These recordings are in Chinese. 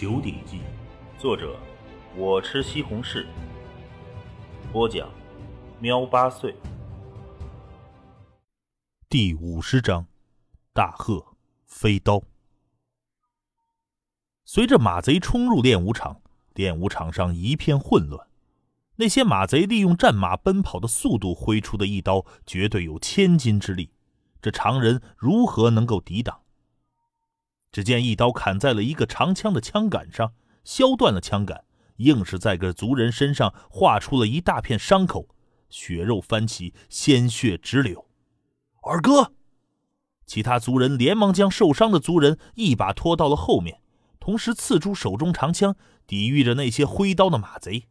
九鼎记》，作者我吃西红柿，播讲喵八岁。第五十章：大鹤飞刀。随着马贼冲入练武场，练武场上一片混乱。那些马贼利用战马奔跑的速度挥出的一刀，绝对有千斤之力。这常人如何能够抵挡？只见一刀砍在了一个长枪的枪杆上，削断了枪杆，硬是在个族人身上划出了一大片伤口，血肉翻起，鲜血直流。二哥，其他族人连忙将受伤的族人一把拖到了后面，同时刺出手中长枪，抵御着那些挥刀的马贼。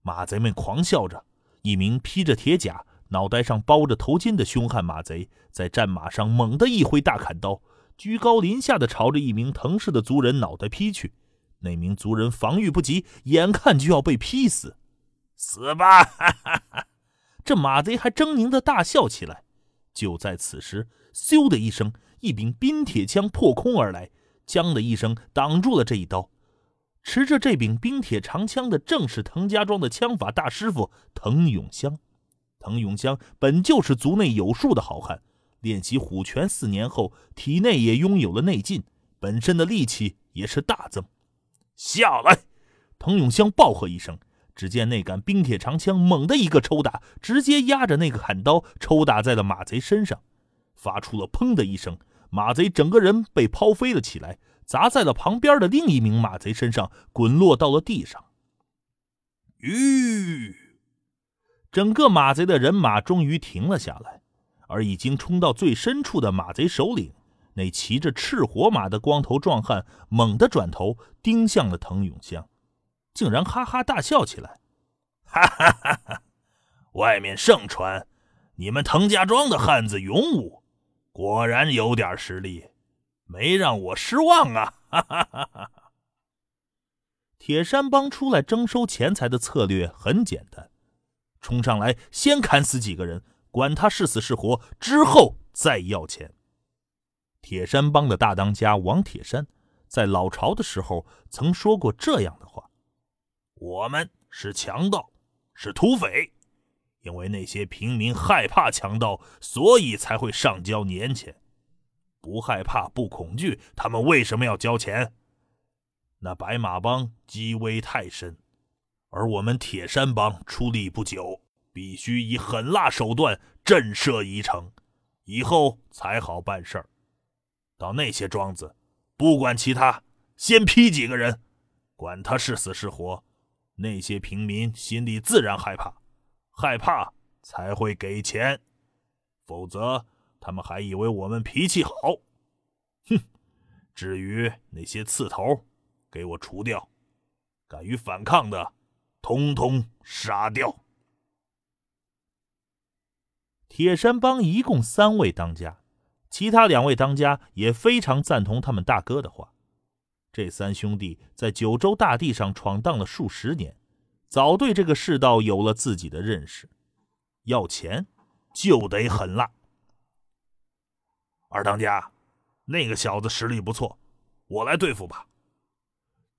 马贼们狂笑着，一名披着铁甲、脑袋上包着头巾的凶悍马贼，在战马上猛地一挥大砍刀，居高临下的朝着一名藤氏的族人脑袋劈去。那名族人防御不及，眼看就要被劈死，死吧！哈哈哈！这马贼还狰狞的大笑起来。就在此时，咻的一声，一柄冰铁枪破空而来，锵的一声挡住了这一刀。持着这柄冰铁长枪的，正是滕家庄的枪法大师傅滕永香。滕永香本就是族内有数的好汉，练习虎拳四年后，体内也拥有了内劲，本身的力气也是大增。下来！滕永香暴喝一声，只见那杆冰铁长枪猛地一个抽打，直接压着那个砍刀抽打在了马贼身上，发出了砰的一声，马贼整个人被抛飞了起来。砸在了旁边的另一名马贼身上，滚落到了地上。吁！整个马贼的人马终于停了下来，而已经冲到最深处的马贼首领，那骑着赤火马的光头壮汉，猛地转头盯向了滕永香，竟然哈哈大笑起来：“哈哈哈哈！外面盛传你们滕家庄的汉子勇武，果然有点实力。”没让我失望啊！哈哈哈哈铁山帮出来征收钱财的策略很简单，冲上来先砍死几个人，管他是死是活，之后再要钱。铁山帮的大当家王铁山在老巢的时候曾说过这样的话：“我们是强盗，是土匪，因为那些平民害怕强盗，所以才会上交年钱。”不害怕，不恐惧，他们为什么要交钱？那白马帮积威太深，而我们铁山帮出力不久，必须以狠辣手段震慑宜城，以后才好办事儿。到那些庄子，不管其他，先劈几个人，管他是死是活，那些平民心里自然害怕，害怕才会给钱，否则。他们还以为我们脾气好，哼！至于那些刺头，给我除掉！敢于反抗的，通通杀掉！铁山帮一共三位当家，其他两位当家也非常赞同他们大哥的话。这三兄弟在九州大地上闯荡了数十年，早对这个世道有了自己的认识。要钱，就得狠辣。二当家，那个小子实力不错，我来对付吧。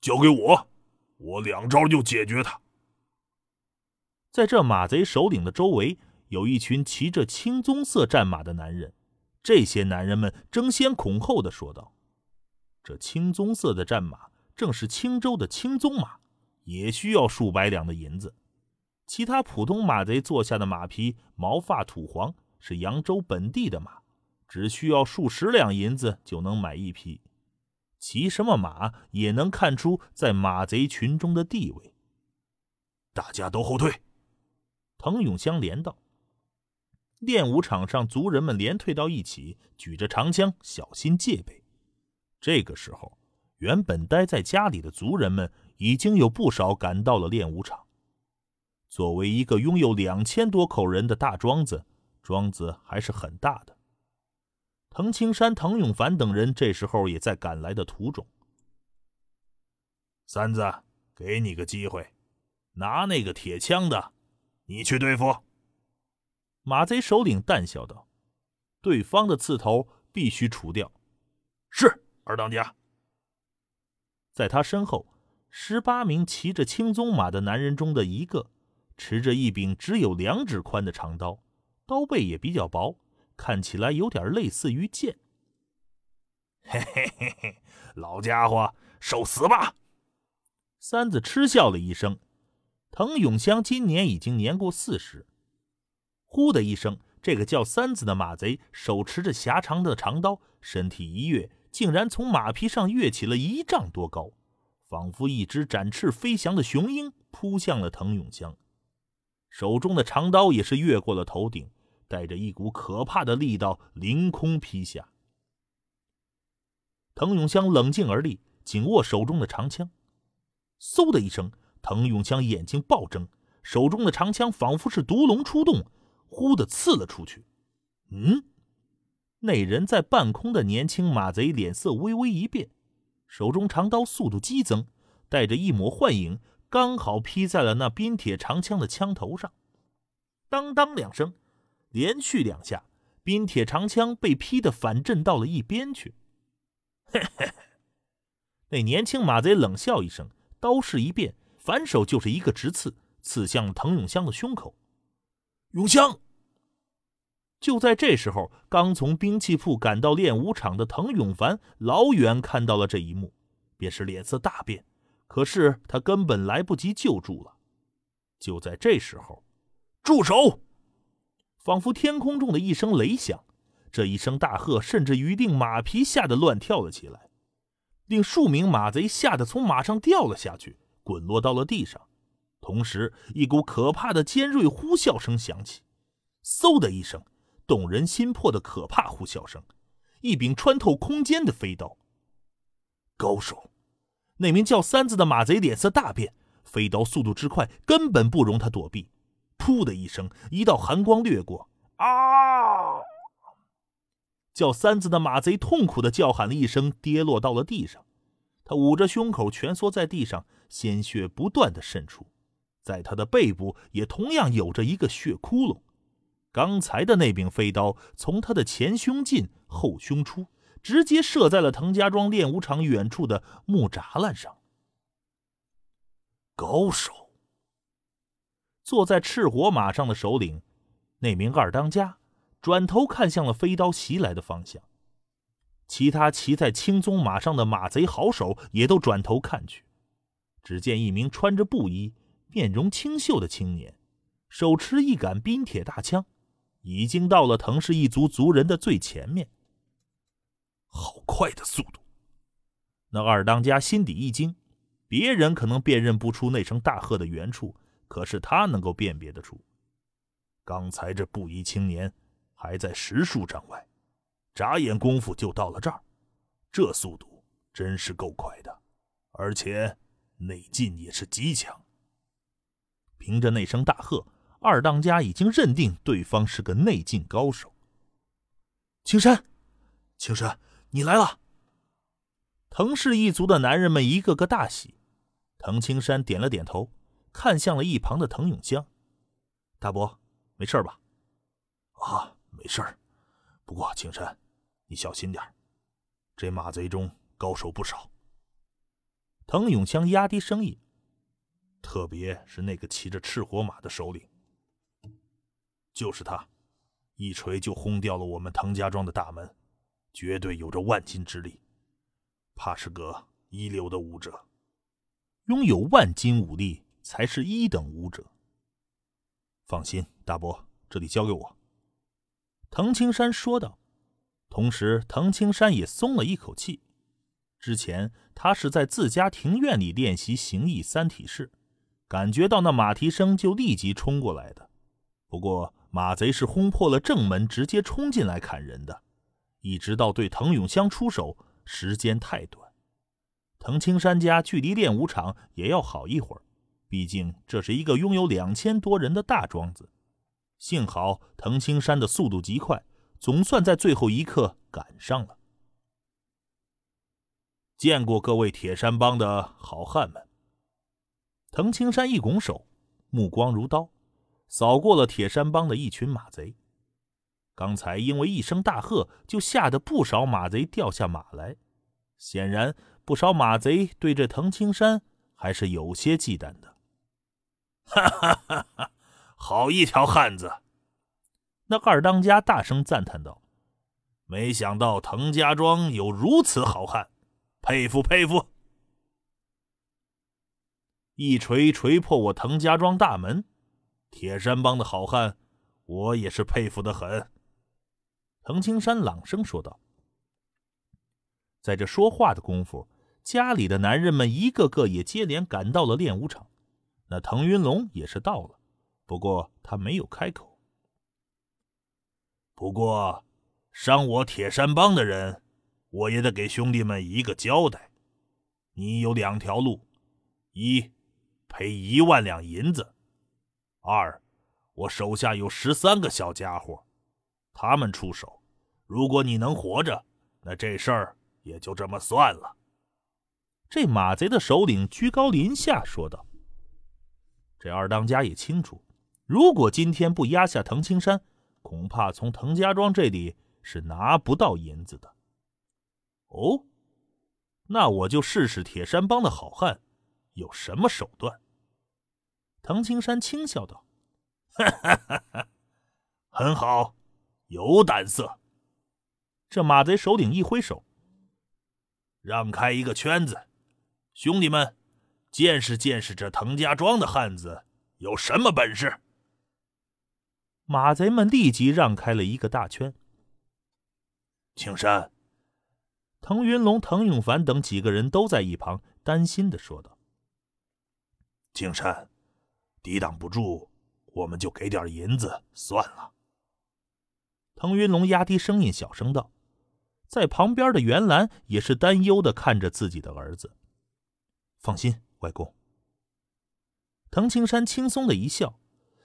交给我，我两招就解决他。在这马贼首领的周围，有一群骑着青棕色战马的男人。这些男人们争先恐后的说道：“这青棕色的战马正是青州的青鬃马，也需要数百两的银子。其他普通马贼坐下的马匹毛发土黄，是扬州本地的马。”只需要数十两银子就能买一匹，骑什么马也能看出在马贼群中的地位。大家都后退，滕永香连道。练武场上，族人们连退到一起，举着长枪，小心戒备。这个时候，原本待在家里的族人们已经有不少赶到了练武场。作为一个拥有两千多口人的大庄子，庄子还是很大的。滕青山、滕永凡等人这时候也在赶来的途中。三子，给你个机会，拿那个铁枪的，你去对付。马贼首领淡笑道：“对方的刺头必须除掉。”是二当家。在他身后，十八名骑着青鬃马的男人中的一个，持着一柄只有两指宽的长刀，刀背也比较薄，看起来有点类似于剑。嘿嘿嘿嘿，老家伙，受死吧！三子嗤笑了一声。滕永香今年已经年过四十。呼的一声，这个叫三子的马贼手持着狭长的长刀，身体一跃。竟然从马匹上跃起了一丈多高，仿佛一只展翅飞翔的雄鹰，扑向了滕永香。手中的长刀也是越过了头顶，带着一股可怕的力道凌空劈下。滕永香冷静而立，紧握手中的长枪。嗖的一声，滕永香眼睛暴睁，手中的长枪仿佛是毒龙出动，呼的刺了出去。嗯。那人在半空的年轻马贼脸色微微一变，手中长刀速度激增，带着一抹幻影，刚好劈在了那冰铁长枪的枪头上。当当两声，连续两下，冰铁长枪被劈得反震到了一边去。嘿嘿，那年轻马贼冷笑一声，刀势一变，反手就是一个直刺，刺向滕永香的胸口。永香。就在这时候，刚从兵器铺赶到练武场的滕永凡老远看到了这一幕，便是脸色大变。可是他根本来不及救助了。就在这时候，住手！仿佛天空中的一声雷响，这一声大喝，甚至于令马匹吓得乱跳了起来，令数名马贼吓得从马上掉了下去，滚落到了地上。同时，一股可怕的尖锐呼啸声响起，嗖的一声。动人心魄的可怕呼啸声，一柄穿透空间的飞刀。高手，那名叫三子的马贼脸色大变，飞刀速度之快，根本不容他躲避。噗的一声，一道寒光掠过。啊！叫三子的马贼痛苦的叫喊了一声，跌落到了地上。他捂着胸口，蜷缩在地上，鲜血不断的渗出，在他的背部也同样有着一个血窟窿。刚才的那柄飞刀从他的前胸进，后胸出，直接射在了滕家庄练武场远处的木栅栏上。高手。坐在赤火马上的首领，那名二当家，转头看向了飞刀袭来的方向。其他骑在青鬃马上的马贼好手也都转头看去。只见一名穿着布衣、面容清秀的青年，手持一杆冰铁大枪。已经到了藤氏一族族人的最前面。好快的速度！那二当家心底一惊，别人可能辨认不出那声大喝的原处，可是他能够辨别得出。刚才这布衣青年还在十数丈外，眨眼功夫就到了这儿，这速度真是够快的，而且内劲也是极强。凭着那声大喝。二当家已经认定对方是个内劲高手。青山，青山，你来了！藤氏一族的男人们一个个大喜。藤青山点了点头，看向了一旁的藤永香：“大伯，没事吧？”“啊，没事不过青山，你小心点这马贼中高手不少。”藤永香压低声音：“特别是那个骑着赤火马的首领。”就是他，一锤就轰掉了我们滕家庄的大门，绝对有着万金之力，怕是个一流的武者。拥有万金武力才是一等武者。放心，大伯，这里交给我。”滕青山说道。同时，滕青山也松了一口气。之前他是在自家庭院里练习形意三体式，感觉到那马蹄声就立即冲过来的。不过。马贼是轰破了正门，直接冲进来砍人的，一直到对滕永香出手，时间太短。滕青山家距离练武场也要好一会儿，毕竟这是一个拥有两千多人的大庄子。幸好滕青山的速度极快，总算在最后一刻赶上了。见过各位铁山帮的好汉们。滕青山一拱手，目光如刀。扫过了铁山帮的一群马贼，刚才因为一声大喝，就吓得不少马贼掉下马来。显然，不少马贼对这藤青山还是有些忌惮的。哈哈哈哈！好一条汉子！那二当家大声赞叹道：“没想到滕家庄有如此好汉，佩服佩服！”一锤锤破我滕家庄大门，铁山帮的好汉，我也是佩服的很。”滕青山朗声说道。在这说话的功夫，家里的男人们一个个也接连赶到了练武场。那腾云龙也是到了，不过他没有开口。不过，伤我铁山帮的人，我也得给兄弟们一个交代。你有两条路：一，赔一万两银子；二，我手下有十三个小家伙，他们出手，如果你能活着，那这事儿。也就这么算了。这马贼的首领居高临下说道：“这二当家也清楚，如果今天不压下藤青山，恐怕从藤家庄这里是拿不到银子的。哦，那我就试试铁山帮的好汉有什么手段。”藤青山轻笑道：“ 很好，有胆色。”这马贼首领一挥手。让开一个圈子，兄弟们，见识见识这滕家庄的汉子有什么本事。马贼们立即让开了一个大圈。青山、滕云龙、滕永凡等几个人都在一旁担心的说道：“青山，抵挡不住，我们就给点银子算了。”滕云龙压低声音，小声道。在旁边的袁兰也是担忧的看着自己的儿子。放心，外公。滕青山轻松的一笑，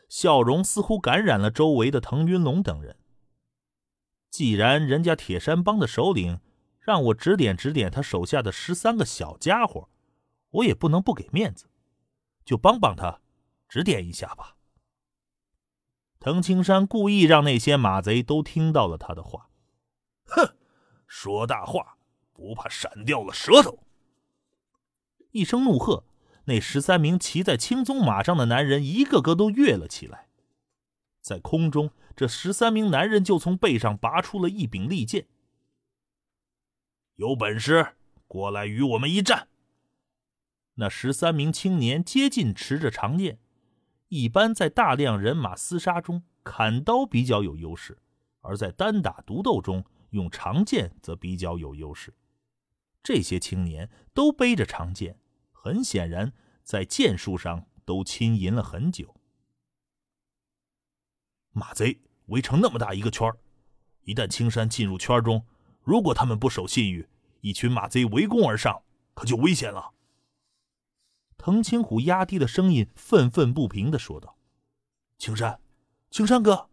笑容似乎感染了周围的滕云龙等人。既然人家铁山帮的首领让我指点指点他手下的十三个小家伙，我也不能不给面子，就帮帮他，指点一下吧。滕青山故意让那些马贼都听到了他的话，哼。说大话，不怕闪掉了舌头！一声怒喝，那十三名骑在青鬃马上的男人一个个都跃了起来。在空中，这十三名男人就从背上拔出了一柄利剑。有本事过来与我们一战！那十三名青年接近，持着长剑。一般在大量人马厮杀中，砍刀比较有优势；而在单打独斗中，用长剑则比较有优势。这些青年都背着长剑，很显然在剑术上都亲吟了很久。马贼围成那么大一个圈一旦青山进入圈中，如果他们不守信誉，一群马贼围攻而上，可就危险了。滕青虎压低了声音，愤愤不平的说道：“青山，青山哥。”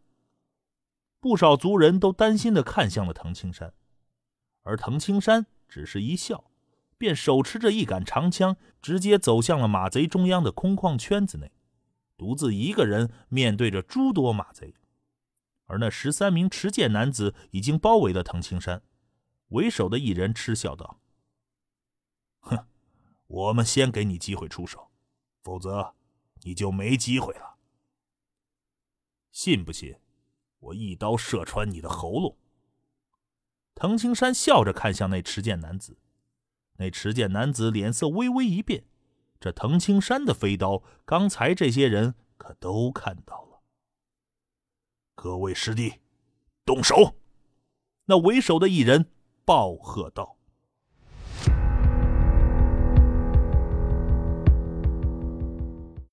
不少族人都担心的看向了藤青山，而藤青山只是一笑，便手持着一杆长枪，直接走向了马贼中央的空旷圈子内，独自一个人面对着诸多马贼。而那十三名持剑男子已经包围了藤青山，为首的一人嗤笑道：“，我们先给你机会出手，否则你就没机会了。信不信？”我一刀射穿你的喉咙。藤青山笑着看向那持剑男子，那持剑男子脸色微微一变。这藤青山的飞刀，刚才这些人可都看到了。各位师弟，动手！那为首的一人暴喝道。